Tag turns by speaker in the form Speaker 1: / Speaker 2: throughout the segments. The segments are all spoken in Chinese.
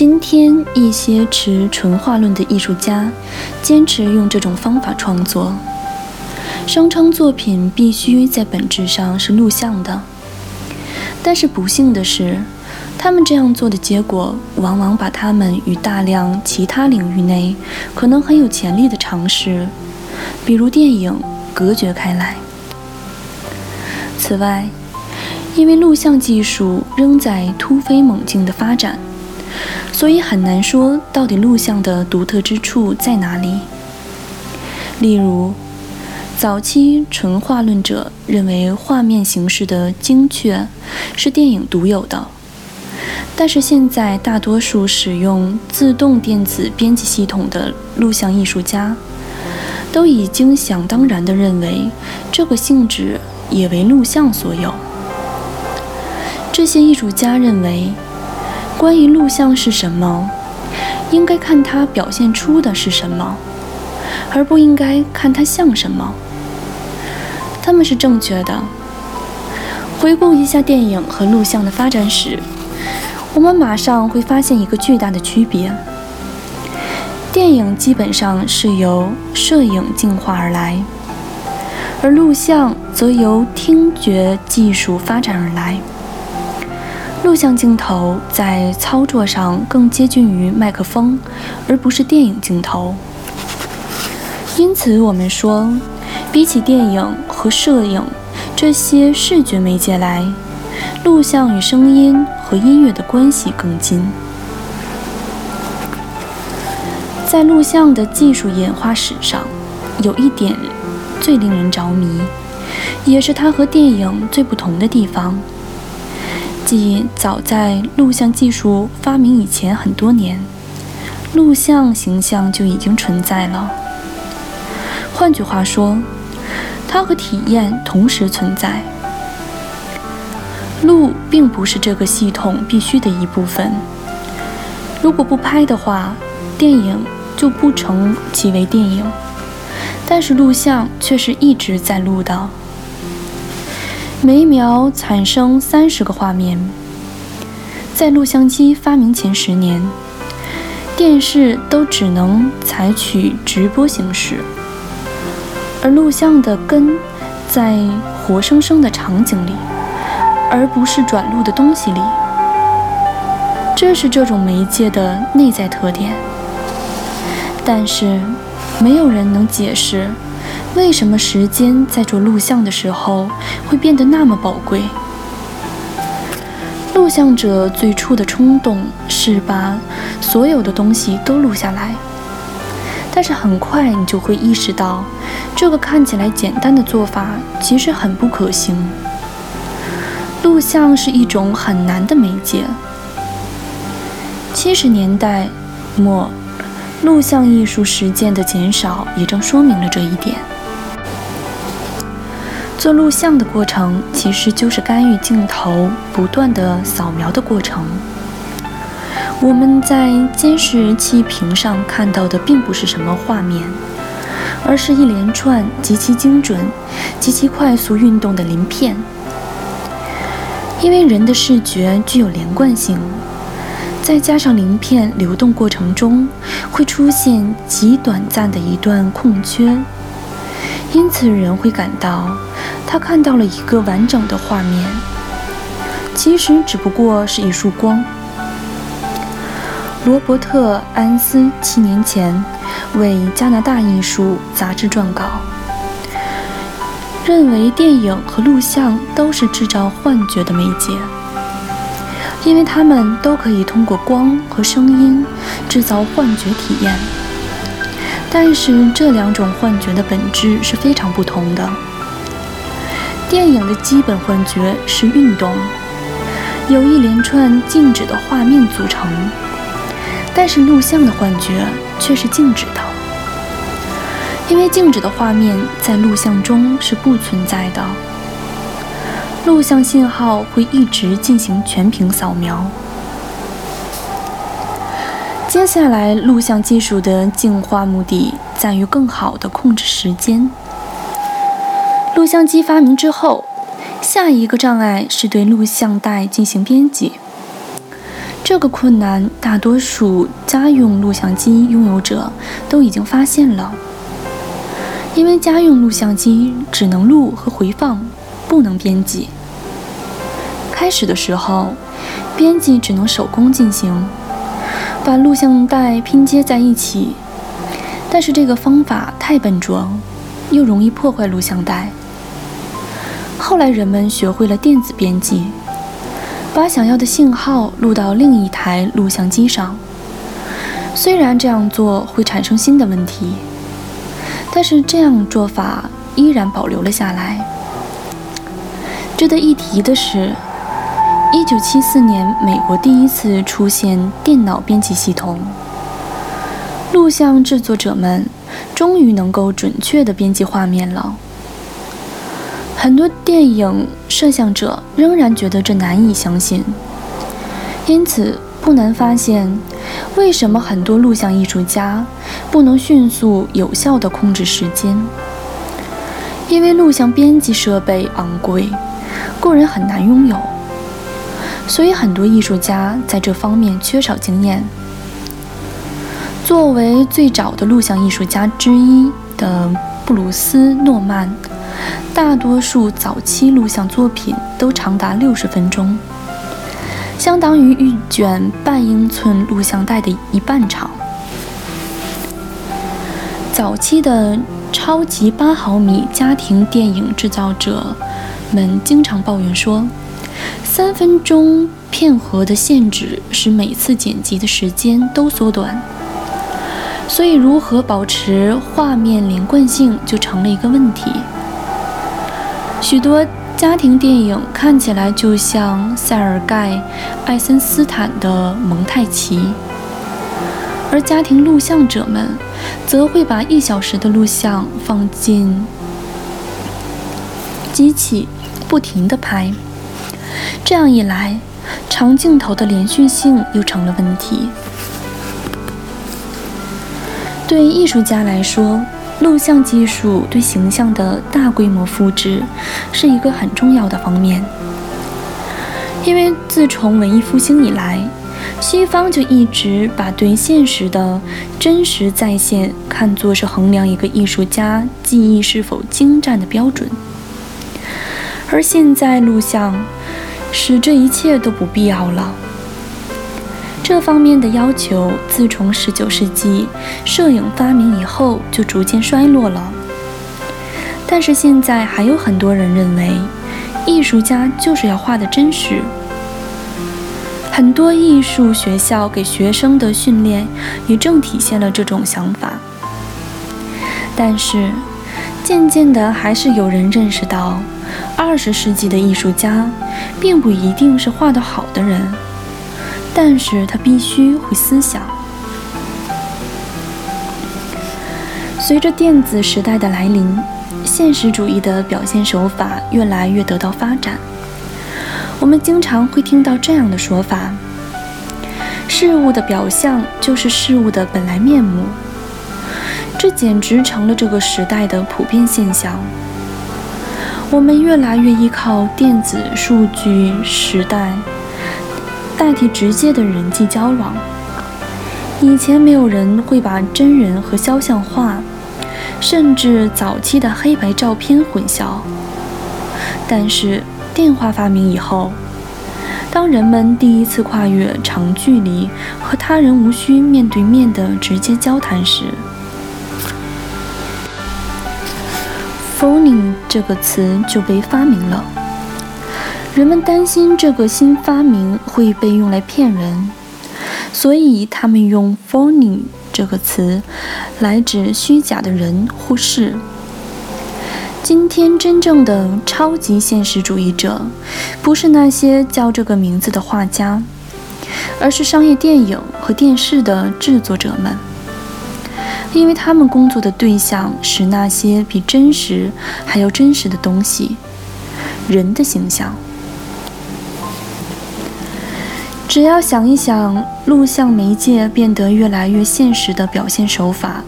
Speaker 1: 今天，一些持纯画论的艺术家坚持用这种方法创作，声称作品必须在本质上是录像的。但是不幸的是，他们这样做的结果，往往把他们与大量其他领域内可能很有潜力的尝试，比如电影，隔绝开来。此外，因为录像技术仍在突飞猛进的发展。所以很难说到底录像的独特之处在哪里。例如，早期纯画论者认为画面形式的精确是电影独有的，但是现在大多数使用自动电子编辑系统的录像艺术家都已经想当然地认为这个性质也为录像所有。这些艺术家认为。关于录像是什么，应该看它表现出的是什么，而不应该看它像什么。他们是正确的。回顾一下电影和录像的发展史，我们马上会发现一个巨大的区别：电影基本上是由摄影进化而来，而录像则由听觉技术发展而来。录像镜头在操作上更接近于麦克风，而不是电影镜头。因此，我们说，比起电影和摄影这些视觉媒介来，录像与声音和音乐的关系更近。在录像的技术演化史上，有一点最令人着迷，也是它和电影最不同的地方。即早在录像技术发明以前很多年，录像形象就已经存在了。换句话说，它和体验同时存在。录并不是这个系统必须的一部分。如果不拍的话，电影就不成其为电影。但是录像却是一直在录的。每秒产生三十个画面。在录像机发明前十年，电视都只能采取直播形式，而录像的根在活生生的场景里，而不是转录的东西里。这是这种媒介的内在特点。但是，没有人能解释。为什么时间在做录像的时候会变得那么宝贵？录像者最初的冲动是把所有的东西都录下来，但是很快你就会意识到，这个看起来简单的做法其实很不可行。录像是一种很难的媒介。七十年代末，录像艺术实践的减少也正说明了这一点。做录像的过程其实就是干预镜头不断的扫描的过程。我们在监视器屏上看到的并不是什么画面，而是一连串极其精准、极其快速运动的鳞片。因为人的视觉具有连贯性，再加上鳞片流动过程中会出现极短暂的一段空缺，因此人会感到。他看到了一个完整的画面，其实只不过是一束光。罗伯特·安斯七年前为《加拿大艺术》杂志撰稿，认为电影和录像都是制造幻觉的媒介，因为它们都可以通过光和声音制造幻觉体验。但是这两种幻觉的本质是非常不同的。电影的基本幻觉是运动，由一连串静止的画面组成；但是录像的幻觉却是静止的，因为静止的画面在录像中是不存在的。录像信号会一直进行全屏扫描。接下来，录像技术的进化目的在于更好地控制时间。录像机发明之后，下一个障碍是对录像带进行编辑。这个困难，大多数家用录像机拥有者都已经发现了，因为家用录像机只能录和回放，不能编辑。开始的时候，编辑只能手工进行。把录像带拼接在一起，但是这个方法太笨拙，又容易破坏录像带。后来人们学会了电子编辑，把想要的信号录到另一台录像机上。虽然这样做会产生新的问题，但是这样做法依然保留了下来。值得一提的是。一九七四年，美国第一次出现电脑编辑系统，录像制作者们终于能够准确地编辑画面了。很多电影摄像者仍然觉得这难以相信，因此不难发现，为什么很多录像艺术家不能迅速有效地控制时间？因为录像编辑设备昂贵，个人很难拥有。所以，很多艺术家在这方面缺少经验。作为最早的录像艺术家之一的布鲁斯·诺曼，大多数早期录像作品都长达六十分钟，相当于一卷半英寸录像带的一半长。早期的超级八毫米家庭电影制造者们经常抱怨说。三分钟片盒的限制使每次剪辑的时间都缩短，所以如何保持画面连贯性就成了一个问题。许多家庭电影看起来就像塞尔盖·爱森斯坦的蒙太奇，而家庭录像者们则会把一小时的录像放进机器，不停地拍。这样一来，长镜头的连续性又成了问题。对艺术家来说，录像技术对形象的大规模复制是一个很重要的方面。因为自从文艺复兴以来，西方就一直把对现实的真实再现看作是衡量一个艺术家技艺是否精湛的标准，而现在录像。使这一切都不必要了。这方面的要求自从19世纪摄影发明以后就逐渐衰落了。但是现在还有很多人认为，艺术家就是要画的真实。很多艺术学校给学生的训练也正体现了这种想法。但是，渐渐的还是有人认识到。二十世纪的艺术家，并不一定是画得好的人，但是他必须会思想。随着电子时代的来临，现实主义的表现手法越来越得到发展。我们经常会听到这样的说法：事物的表象就是事物的本来面目。这简直成了这个时代的普遍现象。我们越来越依靠电子数据时代，代替直接的人际交往。以前没有人会把真人和肖像画，甚至早期的黑白照片混淆。但是电话发明以后，当人们第一次跨越长距离和他人无需面对面的直接交谈时，“phoning” 这个词就被发明了。人们担心这个新发明会被用来骗人，所以他们用 “phoning” 这个词来指虚假的人或事。今天真正的超级现实主义者，不是那些叫这个名字的画家，而是商业电影和电视的制作者们，因为他们工作的对象是那些比真实还要真实的东西——人的形象。只要想一想，录像媒介变得越来越现实的表现手法。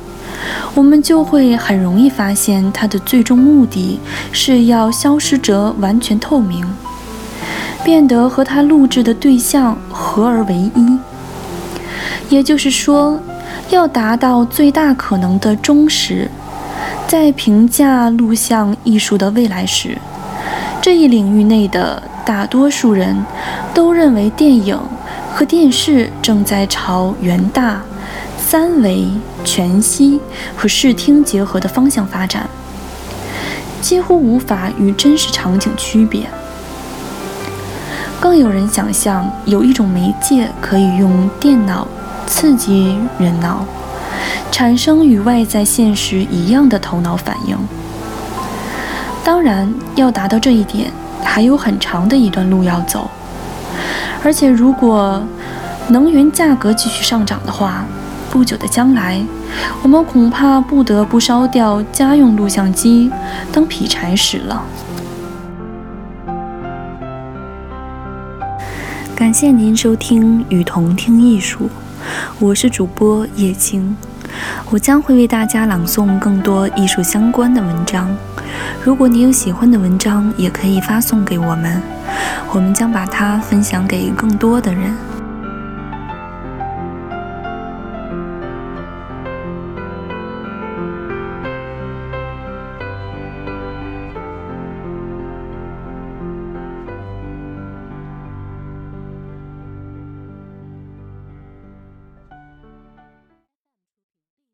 Speaker 1: 我们就会很容易发现，它的最终目的是要消失者完全透明，变得和他录制的对象合而为一。也就是说，要达到最大可能的忠实。在评价录像艺术的未来时，这一领域内的大多数人都认为，电影和电视正在朝元大。三维、全息和视听结合的方向发展，几乎无法与真实场景区别。更有人想象，有一种媒介可以用电脑刺激人脑，产生与外在现实一样的头脑反应。当然，要达到这一点，还有很长的一段路要走。而且，如果能源价格继续上涨的话，不久的将来，我们恐怕不得不烧掉家用录像机当劈柴使了。感谢您收听《雨桐听艺术》，我是主播叶青，我将会为大家朗诵更多艺术相关的文章。如果你有喜欢的文章，也可以发送给我们，我们将把它分享给更多的人。